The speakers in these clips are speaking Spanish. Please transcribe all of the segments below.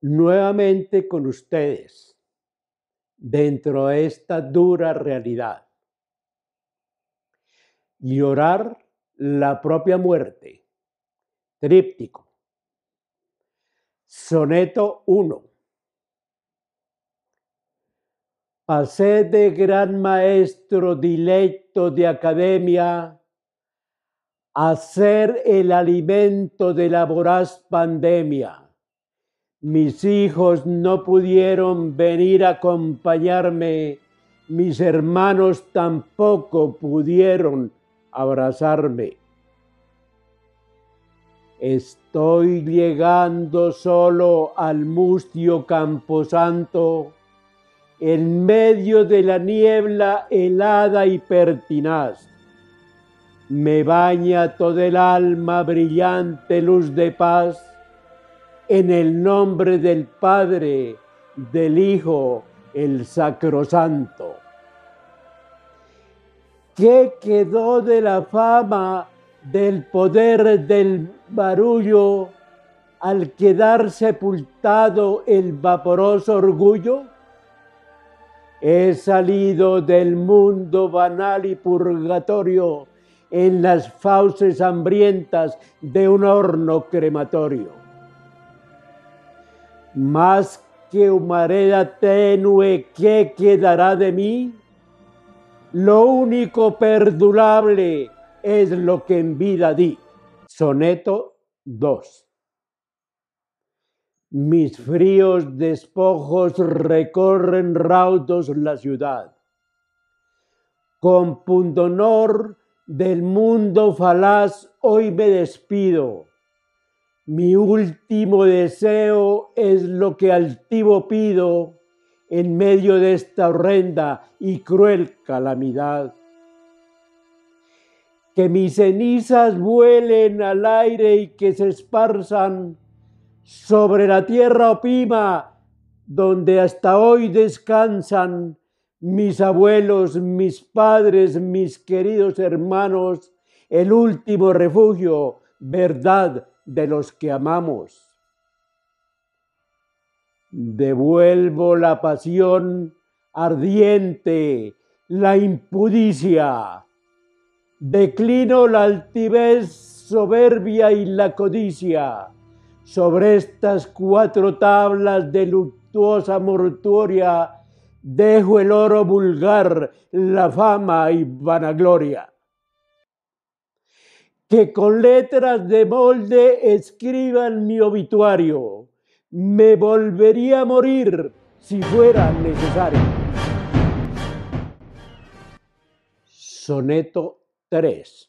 nuevamente con ustedes dentro de esta dura realidad. Llorar la propia muerte. Tríptico. Soneto 1. Pasé de gran maestro dilecto de academia a ser el alimento de la voraz pandemia. Mis hijos no pudieron venir a acompañarme, mis hermanos tampoco pudieron abrazarme. Estoy llegando solo al mustio camposanto, en medio de la niebla helada y pertinaz. Me baña todo el alma brillante luz de paz, en el nombre del Padre, del Hijo, el Sacrosanto. ¿Qué quedó de la fama del poder del barullo al quedar sepultado el vaporoso orgullo? He salido del mundo banal y purgatorio en las fauces hambrientas de un horno crematorio. Más que humareda tenue, ¿qué quedará de mí? Lo único perdurable es lo que en vida di. Soneto 2. Mis fríos despojos recorren raudos la ciudad. Con pundonor del mundo falaz hoy me despido. Mi último deseo es lo que altivo pido en medio de esta horrenda y cruel calamidad. Que mis cenizas vuelen al aire y que se esparzan sobre la tierra opima donde hasta hoy descansan mis abuelos, mis padres, mis queridos hermanos, el último refugio, verdad de los que amamos. Devuelvo la pasión ardiente, la impudicia. Declino la altivez soberbia y la codicia. Sobre estas cuatro tablas de luctuosa mortuoria dejo el oro vulgar, la fama y vanagloria. Que con letras de molde escriban mi obituario me volvería a morir si fuera necesario. Soneto 3.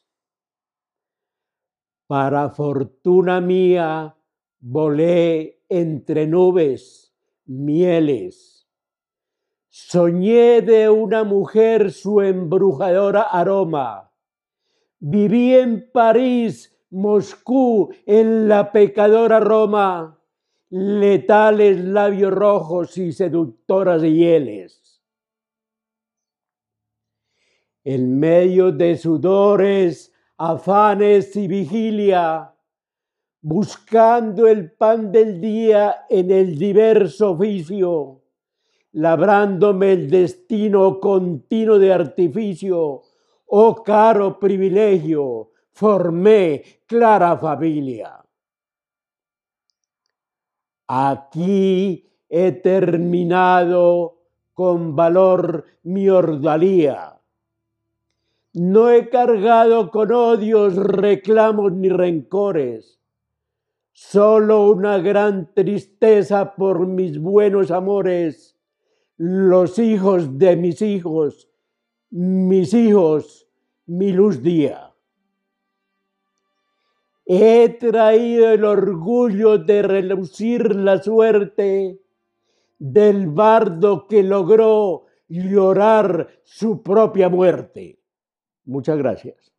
Para fortuna mía volé entre nubes, mieles. Soñé de una mujer su embrujadora aroma. Viví en París, Moscú, en la pecadora Roma letales labios rojos y seductoras hieles. En medio de sudores, afanes y vigilia, buscando el pan del día en el diverso oficio, labrándome el destino continuo de artificio, oh caro privilegio, formé clara familia. Aquí he terminado con valor mi ordalía. No he cargado con odios, reclamos ni rencores, solo una gran tristeza por mis buenos amores, los hijos de mis hijos, mis hijos, mi luz día. He traído el orgullo de relucir la suerte del bardo que logró llorar su propia muerte. Muchas gracias.